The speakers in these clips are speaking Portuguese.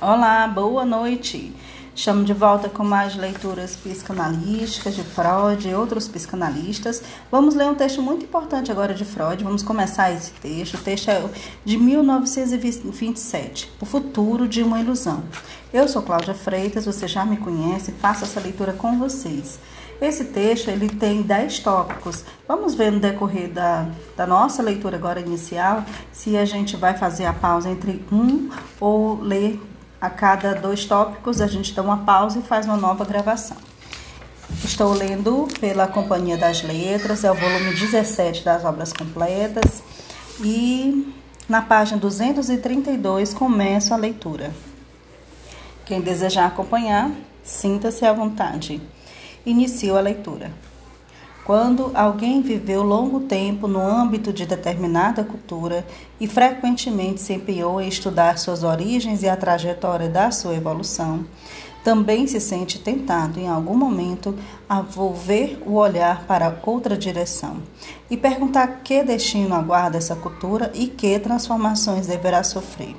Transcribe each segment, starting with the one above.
Olá, boa noite. Chamo de volta com mais leituras psicanalísticas de Freud e outros psicanalistas. Vamos ler um texto muito importante agora de Freud. Vamos começar esse texto. O texto é de 1927, O Futuro de uma Ilusão. Eu sou Cláudia Freitas, você já me conhece, faço essa leitura com vocês. Esse texto ele tem 10 tópicos. Vamos ver no decorrer da, da nossa leitura agora inicial se a gente vai fazer a pausa entre um ou ler a cada dois tópicos, a gente dá uma pausa e faz uma nova gravação. Estou lendo pela Companhia das Letras, é o volume 17 das obras completas, e na página 232 começo a leitura. Quem desejar acompanhar, sinta-se à vontade. Inicio a leitura. Quando alguém viveu longo tempo no âmbito de determinada cultura e frequentemente se empenhou em estudar suas origens e a trajetória da sua evolução, também se sente tentado em algum momento a volver o olhar para outra direção e perguntar que destino aguarda essa cultura e que transformações deverá sofrer.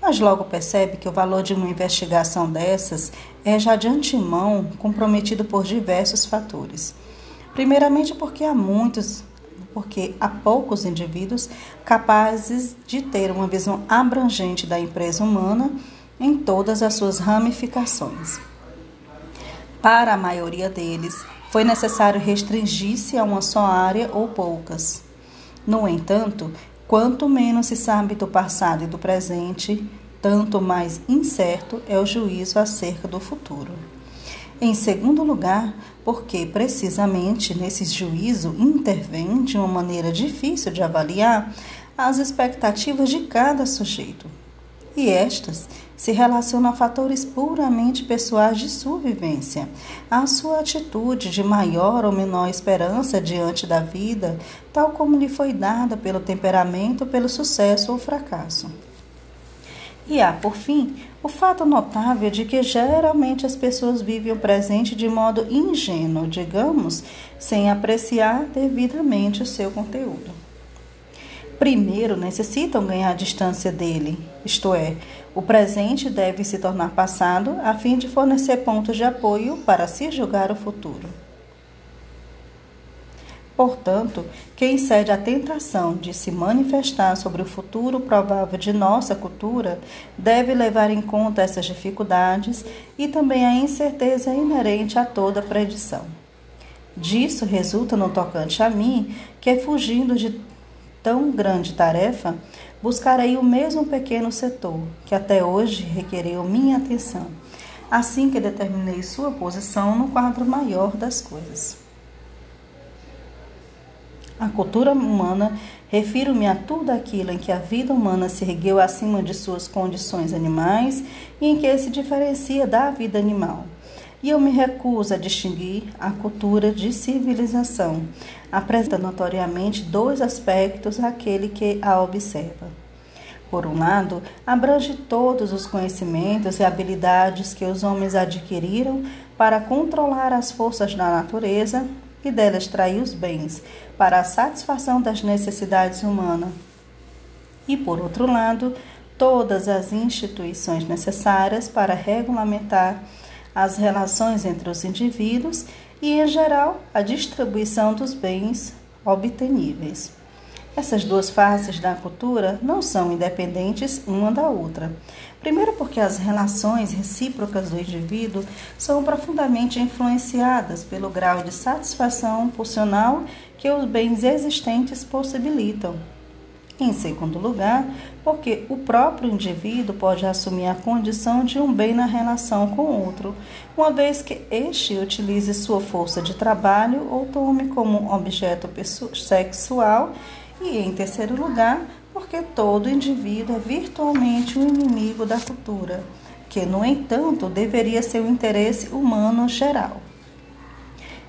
Mas logo percebe que o valor de uma investigação dessas é já de antemão comprometido por diversos fatores. Primeiramente porque há muitos, porque há poucos indivíduos capazes de ter uma visão abrangente da empresa humana em todas as suas ramificações. Para a maioria deles, foi necessário restringir-se a uma só área ou poucas. No entanto, quanto menos se sabe do passado e do presente, tanto mais incerto é o juízo acerca do futuro. Em segundo lugar, porque precisamente nesse juízo intervém de uma maneira difícil de avaliar as expectativas de cada sujeito. E estas se relacionam a fatores puramente pessoais de sua vivência, a sua atitude de maior ou menor esperança diante da vida, tal como lhe foi dada pelo temperamento, pelo sucesso ou fracasso. E há, por fim, o fato notável de que geralmente as pessoas vivem o presente de modo ingênuo, digamos, sem apreciar devidamente o seu conteúdo. Primeiro, necessitam ganhar distância dele, isto é, o presente deve se tornar passado a fim de fornecer pontos de apoio para se julgar o futuro. Portanto, quem cede à tentação de se manifestar sobre o futuro provável de nossa cultura deve levar em conta essas dificuldades e também a incerteza inerente a toda predição. Disso resulta no tocante a mim que, fugindo de tão grande tarefa, buscarei o mesmo pequeno setor que até hoje requereu minha atenção, assim que determinei sua posição no quadro maior das coisas. A cultura humana refiro-me a tudo aquilo em que a vida humana se ergueu acima de suas condições animais e em que se diferencia da vida animal. E eu me recuso a distinguir a cultura de civilização, apresenta notoriamente dois aspectos àquele que a observa. Por um lado, abrange todos os conhecimentos e habilidades que os homens adquiriram para controlar as forças da natureza e dela extrair os bens para a satisfação das necessidades humanas. E, por outro lado, todas as instituições necessárias para regulamentar as relações entre os indivíduos e, em geral, a distribuição dos bens obteníveis. Essas duas faces da cultura não são independentes uma da outra. Primeiro, porque as relações recíprocas do indivíduo são profundamente influenciadas pelo grau de satisfação pulsional que os bens existentes possibilitam. Em segundo lugar, porque o próprio indivíduo pode assumir a condição de um bem na relação com outro, uma vez que este utilize sua força de trabalho ou tome como objeto sexual e, em terceiro lugar, porque todo indivíduo é virtualmente um inimigo da cultura, que, no entanto, deveria ser o interesse humano geral.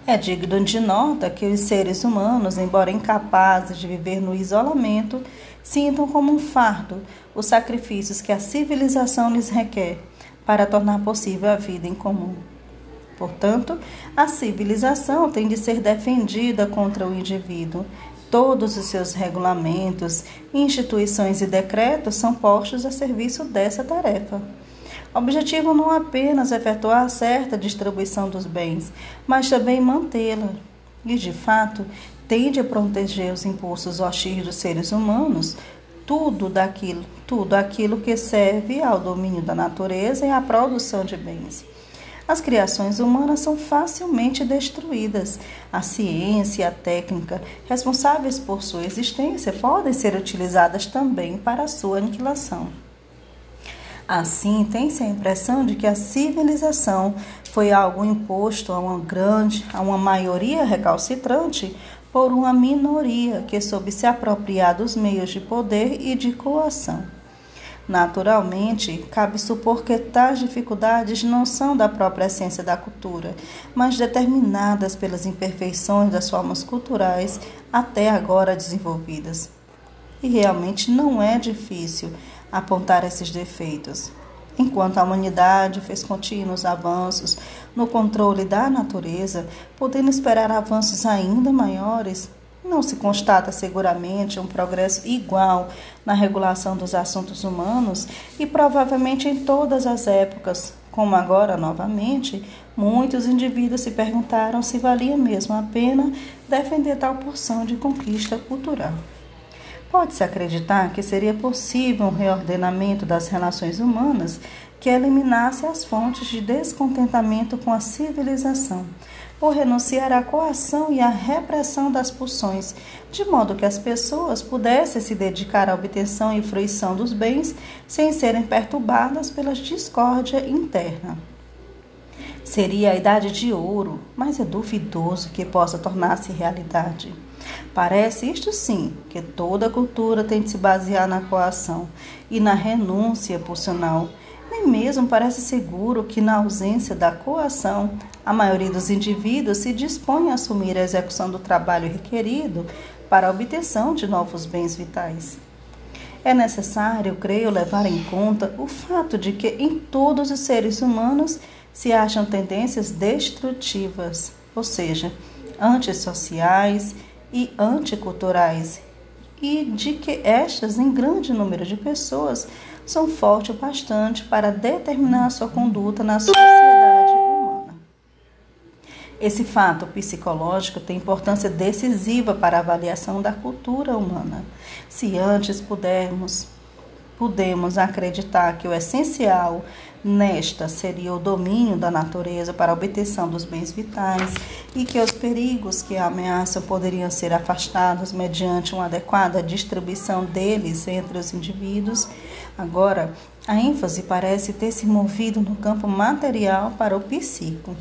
É digno de nota que os seres humanos, embora incapazes de viver no isolamento, sintam como um fardo os sacrifícios que a civilização lhes requer para tornar possível a vida em comum. Portanto, a civilização tem de ser defendida contra o indivíduo Todos os seus regulamentos, instituições e decretos são postos a serviço dessa tarefa. Objetivo não apenas efetuar certa distribuição dos bens, mas também mantê-la. E, de fato, tende a proteger os impulsos hostis dos seres humanos, tudo daquilo, tudo aquilo que serve ao domínio da natureza e à produção de bens. As criações humanas são facilmente destruídas. A ciência e a técnica responsáveis por sua existência podem ser utilizadas também para sua aniquilação. Assim, tem-se a impressão de que a civilização foi algo imposto a uma grande, a uma maioria recalcitrante por uma minoria que soube se apropriar dos meios de poder e de coação. Naturalmente, cabe supor que tais dificuldades não são da própria essência da cultura, mas determinadas pelas imperfeições das formas culturais até agora desenvolvidas. E realmente não é difícil apontar esses defeitos. Enquanto a humanidade fez contínuos avanços no controle da natureza, podendo esperar avanços ainda maiores, não se constata seguramente um progresso igual na regulação dos assuntos humanos e provavelmente em todas as épocas, como agora novamente, muitos indivíduos se perguntaram se valia mesmo a pena defender tal porção de conquista cultural. Pode-se acreditar que seria possível um reordenamento das relações humanas que eliminasse as fontes de descontentamento com a civilização, por renunciar à coação e à repressão das pulsões, de modo que as pessoas pudessem se dedicar à obtenção e fruição dos bens sem serem perturbadas pela discórdia interna. Seria a idade de ouro, mas é duvidoso que possa tornar-se realidade. Parece isto sim, que toda cultura tem de se basear na coação e na renúncia pulsional. Nem mesmo parece seguro que, na ausência da coação, a maioria dos indivíduos se dispõe a assumir a execução do trabalho requerido para a obtenção de novos bens vitais. É necessário, creio, levar em conta o fato de que em todos os seres humanos se acham tendências destrutivas, ou seja, antissociais e anticulturais, e de que estas, em grande número de pessoas, são fortes o bastante para determinar sua conduta na sociedade humana. Esse fato psicológico tem importância decisiva para a avaliação da cultura humana. Se antes pudermos podemos acreditar que o essencial nesta seria o domínio da natureza para a obtenção dos bens vitais e que os perigos que a ameaçam poderiam ser afastados mediante uma adequada distribuição deles entre os indivíduos. Agora, a ênfase parece ter se movido no campo material para o psíquico.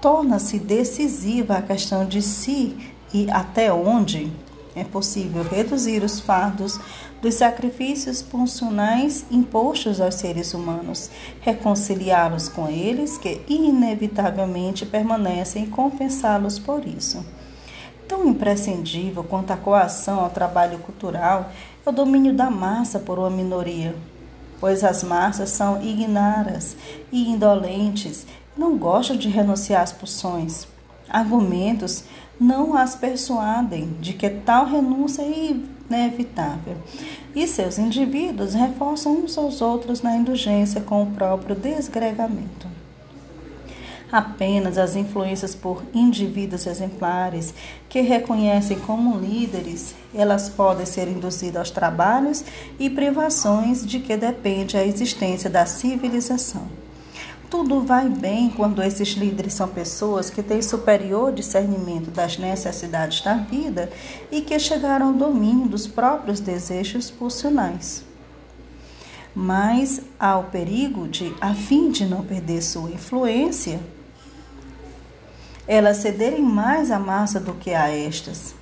Torna-se decisiva a questão de se e até onde é possível reduzir os fardos dos sacrifícios funcionais impostos aos seres humanos, reconciliá-los com eles que inevitavelmente permanecem e compensá-los por isso. Tão imprescindível quanto a coação ao trabalho cultural é o domínio da massa por uma minoria, pois as massas são ignaras e indolentes, não gostam de renunciar às pulsões. Argumentos não as persuadem de que tal renúncia é inevitável. E seus indivíduos reforçam uns aos outros na indulgência com o próprio desgregamento. Apenas as influências por indivíduos exemplares que reconhecem como líderes, elas podem ser induzidas aos trabalhos e privações de que depende a existência da civilização. Tudo vai bem quando esses líderes são pessoas que têm superior discernimento das necessidades da vida e que chegaram ao domínio dos próprios desejos pulsionais. Mas há o perigo de, a fim de não perder sua influência, elas cederem mais à massa do que a estas.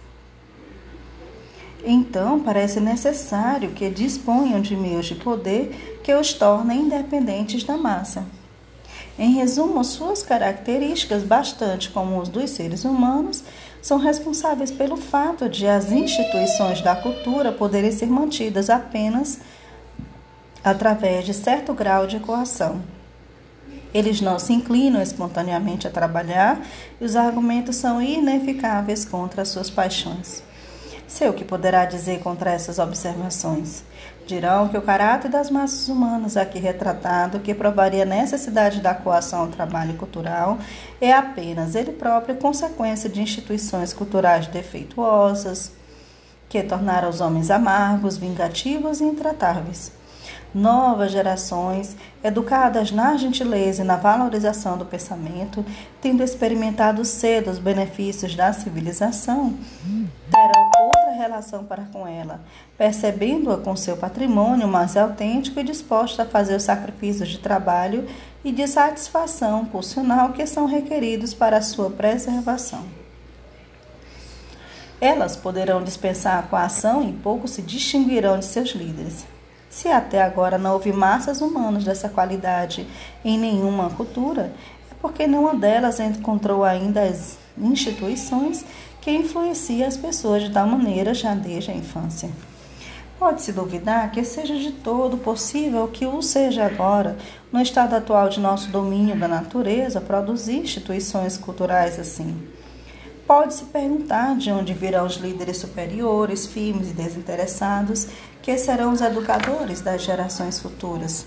Então, parece necessário que disponham de meios de poder que os tornem independentes da massa. Em resumo, suas características, bastante como os dos seres humanos, são responsáveis pelo fato de as instituições da cultura poderem ser mantidas apenas através de certo grau de coação. Eles não se inclinam espontaneamente a trabalhar e os argumentos são ineficáveis contra as suas paixões. Sei o que poderá dizer contra essas observações. Dirão que o caráter das massas humanas aqui retratado, que provaria a necessidade da coação ao trabalho cultural, é apenas ele próprio consequência de instituições culturais defeituosas, que tornaram os homens amargos, vingativos e intratáveis novas gerações, educadas na gentileza e na valorização do pensamento, tendo experimentado cedo os benefícios da civilização, terão outra relação para com ela, percebendo-a com seu patrimônio mais autêntico e dispostos a fazer os sacrifícios de trabalho e de satisfação pulsional que são requeridos para a sua preservação. Elas poderão dispensar a ação e pouco se distinguirão de seus líderes. Se até agora não houve massas humanas dessa qualidade em nenhuma cultura, é porque nenhuma delas encontrou ainda as instituições que influenciam as pessoas de tal maneira já desde a infância. Pode-se duvidar que seja de todo possível que o seja agora, no estado atual de nosso domínio da natureza, produzir instituições culturais assim. Pode-se perguntar de onde virão os líderes superiores, firmes e desinteressados, que serão os educadores das gerações futuras.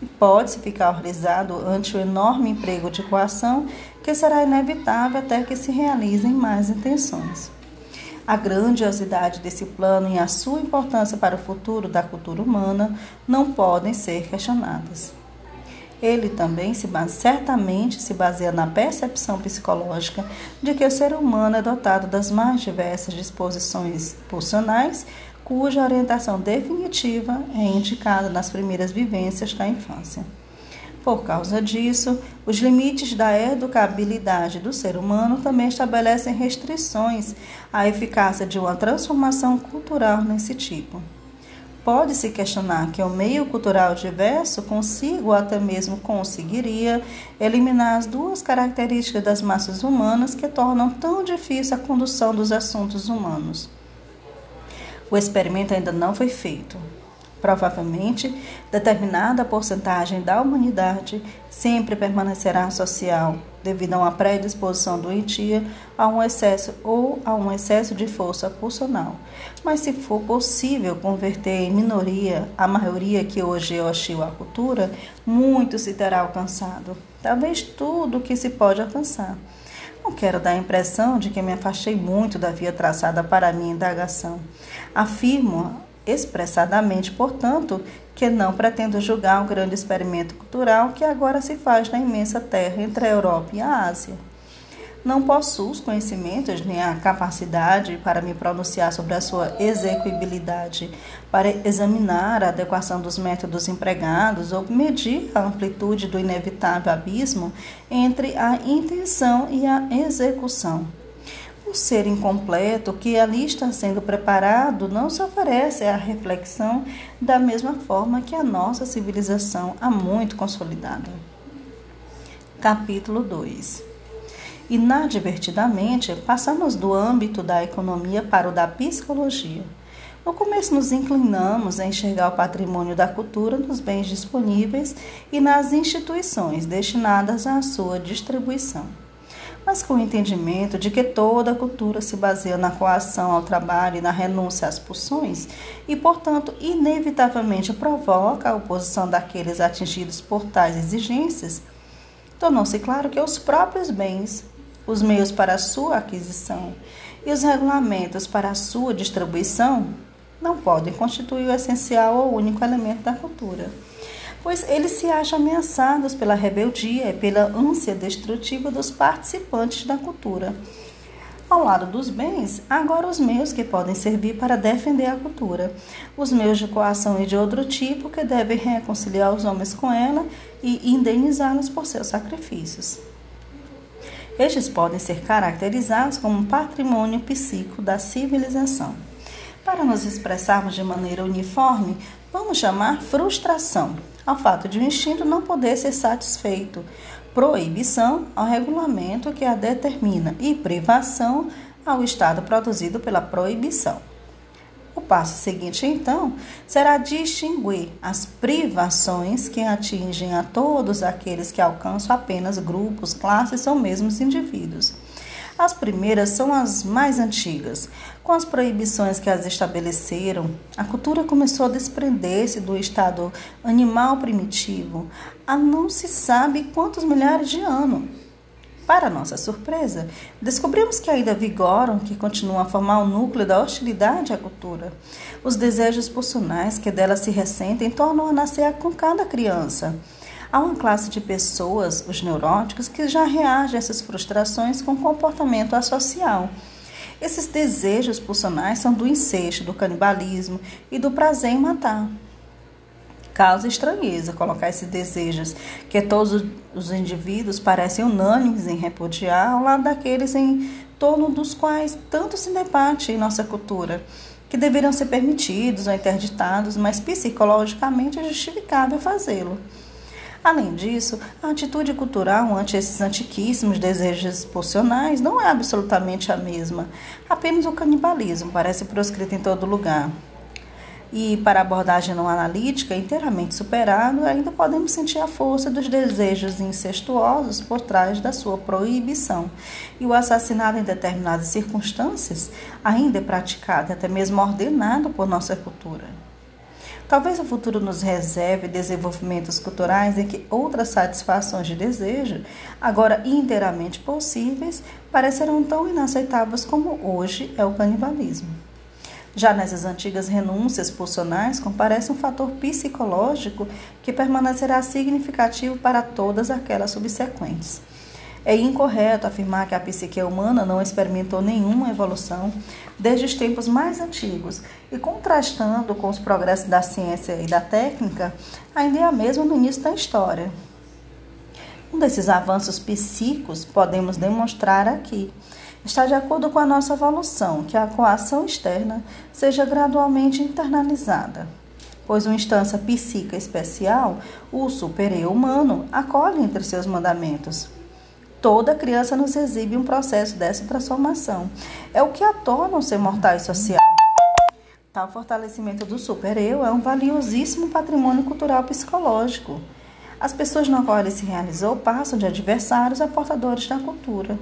E pode-se ficar horrorizado ante o enorme emprego de coação que será inevitável até que se realizem mais intenções. A grandiosidade desse plano e a sua importância para o futuro da cultura humana não podem ser questionadas. Ele também se base, certamente se baseia na percepção psicológica de que o ser humano é dotado das mais diversas disposições pulsionais cuja orientação definitiva é indicada nas primeiras vivências da infância. Por causa disso, os limites da educabilidade do ser humano também estabelecem restrições à eficácia de uma transformação cultural nesse tipo. Pode-se questionar que o meio cultural diverso consiga ou até mesmo conseguiria eliminar as duas características das massas humanas que tornam tão difícil a condução dos assuntos humanos o experimento ainda não foi feito. Provavelmente, determinada porcentagem da humanidade sempre permanecerá social, devido a uma predisposição doentia a um excesso ou a um excesso de força pulsional. Mas se for possível converter em minoria a maioria que hoje é hostil à cultura, muito se terá alcançado. Talvez tudo o que se pode alcançar. Não quero dar a impressão de que me afastei muito da via traçada para a minha indagação. Afirmo expressadamente, portanto, que não pretendo julgar um grande experimento cultural que agora se faz na imensa terra entre a Europa e a Ásia. Não possuo os conhecimentos nem a capacidade para me pronunciar sobre a sua execuibilidade, para examinar a adequação dos métodos empregados ou medir a amplitude do inevitável abismo entre a intenção e a execução. O ser incompleto que ali está sendo preparado não se oferece à reflexão da mesma forma que a nossa civilização há muito consolidada. Capítulo 2 Inadvertidamente, passamos do âmbito da economia para o da psicologia. No começo, nos inclinamos a enxergar o patrimônio da cultura nos bens disponíveis e nas instituições destinadas à sua distribuição. Mas com o entendimento de que toda cultura se baseia na coação ao trabalho e na renúncia às pulsões, e, portanto, inevitavelmente provoca a oposição daqueles atingidos por tais exigências, tornou-se claro que os próprios bens os meios para sua aquisição e os regulamentos para sua distribuição não podem constituir o essencial ou único elemento da cultura, pois eles se acham ameaçados pela rebeldia e pela ânsia destrutiva dos participantes da cultura. Ao lado dos bens, agora os meios que podem servir para defender a cultura, os meios de coação e de outro tipo que devem reconciliar os homens com ela e indenizá-los por seus sacrifícios. Estes podem ser caracterizados como patrimônio psíquico da civilização. Para nos expressarmos de maneira uniforme, vamos chamar frustração ao fato de o um instinto não poder ser satisfeito, proibição ao regulamento que a determina e privação ao estado produzido pela proibição. O passo seguinte, então, será distinguir as privações que atingem a todos aqueles que alcançam apenas grupos, classes ou mesmo indivíduos. As primeiras são as mais antigas. Com as proibições que as estabeleceram, a cultura começou a desprender-se do estado animal primitivo há não se sabe quantos milhares de anos. Para nossa surpresa, descobrimos que ainda vigoram, que continuam a formar o núcleo da hostilidade à cultura. Os desejos pulsionais que dela se ressentem tornam a nascer com cada criança. Há uma classe de pessoas, os neuróticos, que já reagem a essas frustrações com comportamento associal. Esses desejos pulsionais são do incesto, do canibalismo e do prazer em matar causa estranheza colocar esses desejos que todos os indivíduos parecem unânimes em repudiar ao lado daqueles em torno dos quais tanto se debate em nossa cultura, que deveriam ser permitidos ou interditados, mas psicologicamente é justificável fazê-lo. Além disso, a atitude cultural ante esses antiquíssimos desejos pulsionais não é absolutamente a mesma. Apenas o canibalismo parece proscrito em todo lugar e para a abordagem não analítica, inteiramente superado, ainda podemos sentir a força dos desejos incestuosos por trás da sua proibição. E o assassinato em determinadas circunstâncias ainda é praticado, até mesmo ordenado por nossa cultura. Talvez o futuro nos reserve desenvolvimentos culturais em que outras satisfações de desejo, agora inteiramente possíveis, parecerão tão inaceitáveis como hoje é o canibalismo. Já nessas antigas renúncias pulsionais, comparece um fator psicológico que permanecerá significativo para todas aquelas subsequentes. É incorreto afirmar que a psique humana não experimentou nenhuma evolução desde os tempos mais antigos e, contrastando com os progressos da ciência e da técnica, ainda é a mesma no início da história. Um desses avanços psíquicos podemos demonstrar aqui está de acordo com a nossa evolução que a coação externa seja gradualmente internalizada, pois uma instância psíquica especial, o super-eu humano, acolhe entre seus mandamentos. Toda criança nos exibe um processo dessa transformação. É o que a torna um ser mortal e social. Tal fortalecimento do super-eu é um valiosíssimo patrimônio cultural psicológico. As pessoas na qual ele se realizou passam de adversários a portadores da cultura.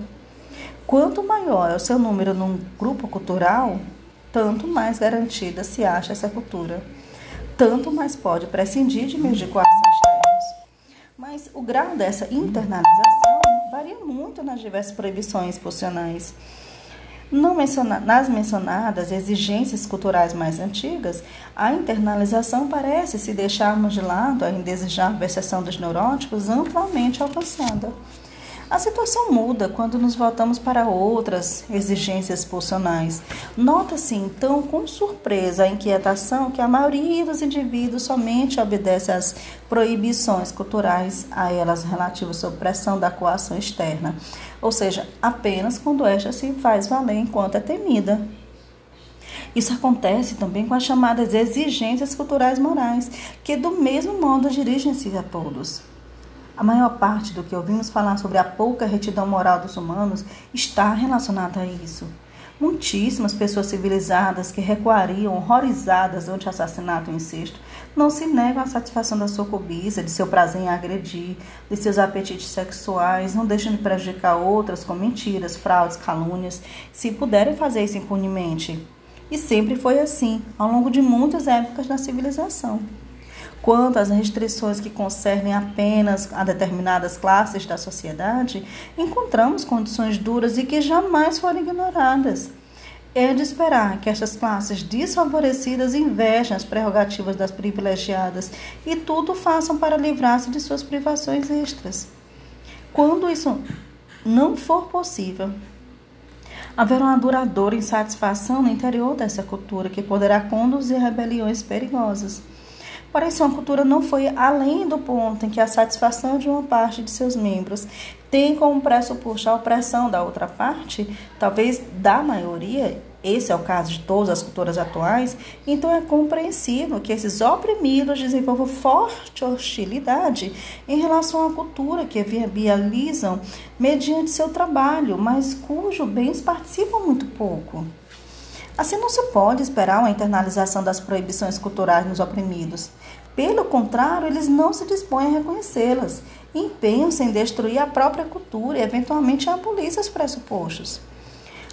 Quanto maior é o seu número num grupo cultural, tanto mais garantida se acha essa cultura, tanto mais pode prescindir de meios de coação externos. Mas o grau dessa internalização varia muito nas diversas proibições posicionais. Menciona, nas mencionadas exigências culturais mais antigas, a internalização parece, se deixarmos de lado a indesejável exceção dos neuróticos, amplamente alcançada. A situação muda quando nos voltamos para outras exigências pulsionais. Nota-se então com surpresa a inquietação que a maioria dos indivíduos somente obedece às proibições culturais a elas relativas à pressão da coação externa, ou seja, apenas quando esta se faz valer enquanto é temida. Isso acontece também com as chamadas exigências culturais morais, que do mesmo modo dirigem-se a todos. A maior parte do que ouvimos falar sobre a pouca retidão moral dos humanos está relacionada a isso. Muitíssimas pessoas civilizadas que recuariam horrorizadas ante assassinato e incesto não se negam à satisfação da sua cobiça, de seu prazer em agredir, de seus apetites sexuais, não deixam de prejudicar outras com mentiras, fraudes, calúnias, se puderem fazer isso impunemente. E sempre foi assim, ao longo de muitas épocas da civilização. Quanto às restrições que concernem apenas a determinadas classes da sociedade, encontramos condições duras e que jamais foram ignoradas. É de esperar que estas classes desfavorecidas invejem as prerrogativas das privilegiadas e tudo façam para livrar-se de suas privações extras. Quando isso não for possível, haverá uma duradoura insatisfação no interior dessa cultura que poderá conduzir a rebeliões perigosas. Porém, sua cultura não foi além do ponto em que a satisfação de uma parte de seus membros tem como pressuposto a opressão da outra parte, talvez da maioria, esse é o caso de todas as culturas atuais, então é compreensível que esses oprimidos desenvolvam forte hostilidade em relação à cultura que viabilizam mediante seu trabalho, mas cujo bens participam muito pouco. Assim, não se pode esperar uma internalização das proibições culturais nos oprimidos. Pelo contrário, eles não se dispõem a reconhecê-las empenham-se em destruir a própria cultura e, eventualmente, abolir seus pressupostos.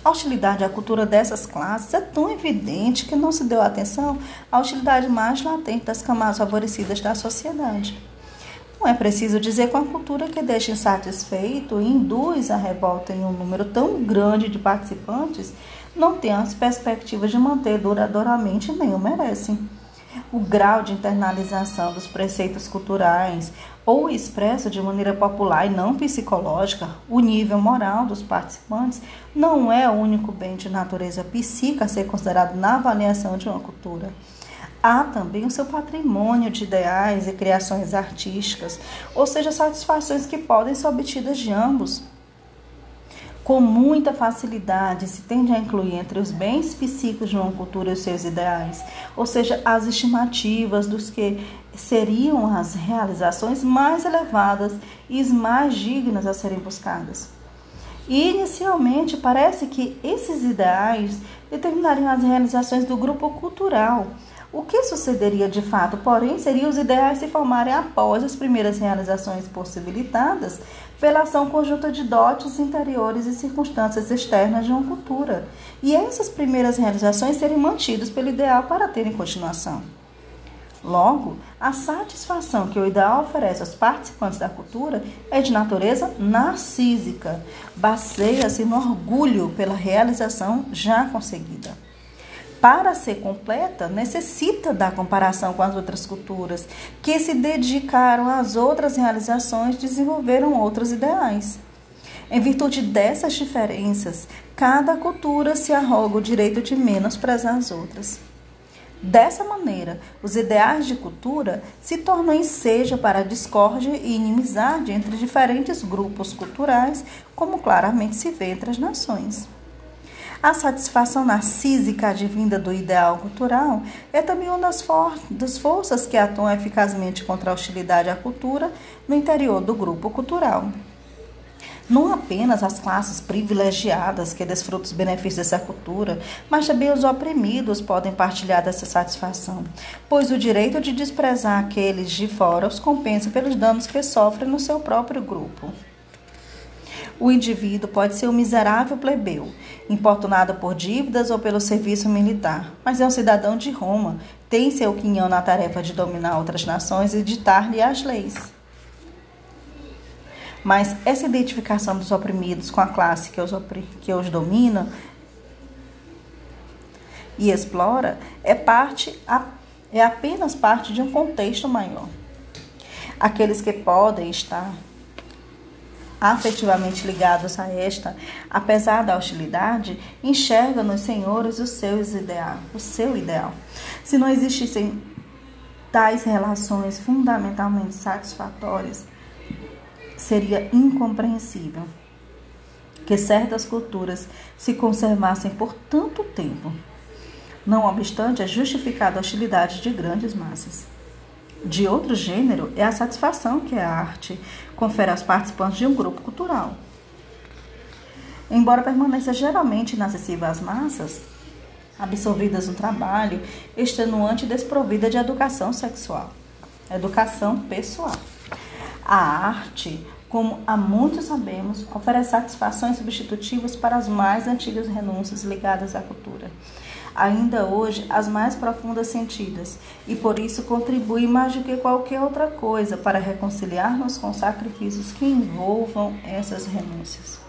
A hostilidade à cultura dessas classes é tão evidente que não se deu atenção à hostilidade mais latente das camadas favorecidas da sociedade. Não é preciso dizer que uma cultura que deixa insatisfeito e induz a revolta em um número tão grande de participantes não tem as perspectivas de manter duradouramente nem o merecem. O grau de internalização dos preceitos culturais, ou expresso de maneira popular e não psicológica, o nível moral dos participantes não é o único bem de natureza psíquica a ser considerado na avaliação de uma cultura. Há também o seu patrimônio de ideais e criações artísticas, ou seja, satisfações que podem ser obtidas de ambos com muita facilidade se tende a incluir entre os bens psíquicos de uma cultura os seus ideais, ou seja, as estimativas dos que seriam as realizações mais elevadas e mais dignas a serem buscadas. E inicialmente parece que esses ideais determinariam as realizações do grupo cultural, o que sucederia de fato, porém, seria os ideais se formarem após as primeiras realizações possibilitadas pela ação conjunta de dotes interiores e circunstâncias externas de uma cultura, e essas primeiras realizações serem mantidas pelo ideal para terem continuação. Logo, a satisfação que o ideal oferece aos participantes da cultura é de natureza narcísica, baseia-se no orgulho pela realização já conseguida para ser completa, necessita da comparação com as outras culturas, que se dedicaram às outras realizações, desenvolveram outros ideais. Em virtude dessas diferenças, cada cultura se arroga o direito de menosprezar as outras. Dessa maneira, os ideais de cultura se tornam ensejo para a discórdia e inimizade entre diferentes grupos culturais, como claramente se vê entre as nações. A satisfação narcísica advinda do ideal cultural é também uma das, for das forças que atuam eficazmente contra a hostilidade à cultura no interior do grupo cultural. Não apenas as classes privilegiadas que desfrutam os benefícios dessa cultura, mas também os oprimidos podem partilhar dessa satisfação, pois o direito de desprezar aqueles de fora os compensa pelos danos que sofrem no seu próprio grupo. O indivíduo pode ser um miserável plebeu, importunado por dívidas ou pelo serviço militar, mas é um cidadão de Roma, tem seu quinhão na tarefa de dominar outras nações e ditar-lhe as leis. Mas essa identificação dos oprimidos com a classe que os, que os domina e explora é parte é apenas parte de um contexto maior. Aqueles que podem estar afetivamente ligados a esta, apesar da hostilidade, enxergam nos senhores os seus ideal, o seu ideal. Se não existissem tais relações fundamentalmente satisfatórias, seria incompreensível que certas culturas se conservassem por tanto tempo. Não obstante, é justificada a hostilidade de grandes massas de outro gênero é a satisfação que a arte confere aos participantes de um grupo cultural. Embora permaneça geralmente inacessível às massas, absorvidas no trabalho, extenuante e desprovida de educação sexual, educação pessoal. A arte, como há muito sabemos, oferece satisfações substitutivas para as mais antigas renúncias ligadas à cultura ainda hoje as mais profundas sentidas, e por isso contribui mais do que qualquer outra coisa para reconciliar-nos com sacrifícios que envolvam essas renúncias.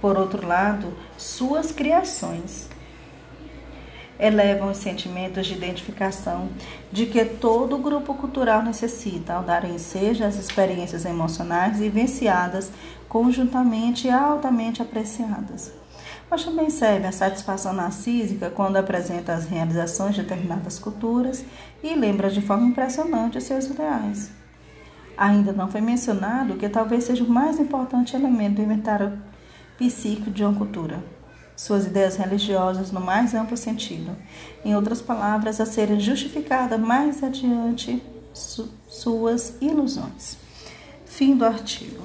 Por outro lado, suas criações elevam os sentimentos de identificação de que todo grupo cultural necessita ao dar ensejo às experiências emocionais vivenciadas conjuntamente e altamente apreciadas mas também serve a satisfação narcísica quando apresenta as realizações de determinadas culturas e lembra de forma impressionante os seus ideais. Ainda não foi mencionado que talvez seja o mais importante elemento do inventário psíquico de uma cultura, suas ideias religiosas no mais amplo sentido. Em outras palavras, a serem justificadas mais adiante su suas ilusões. Fim do artigo.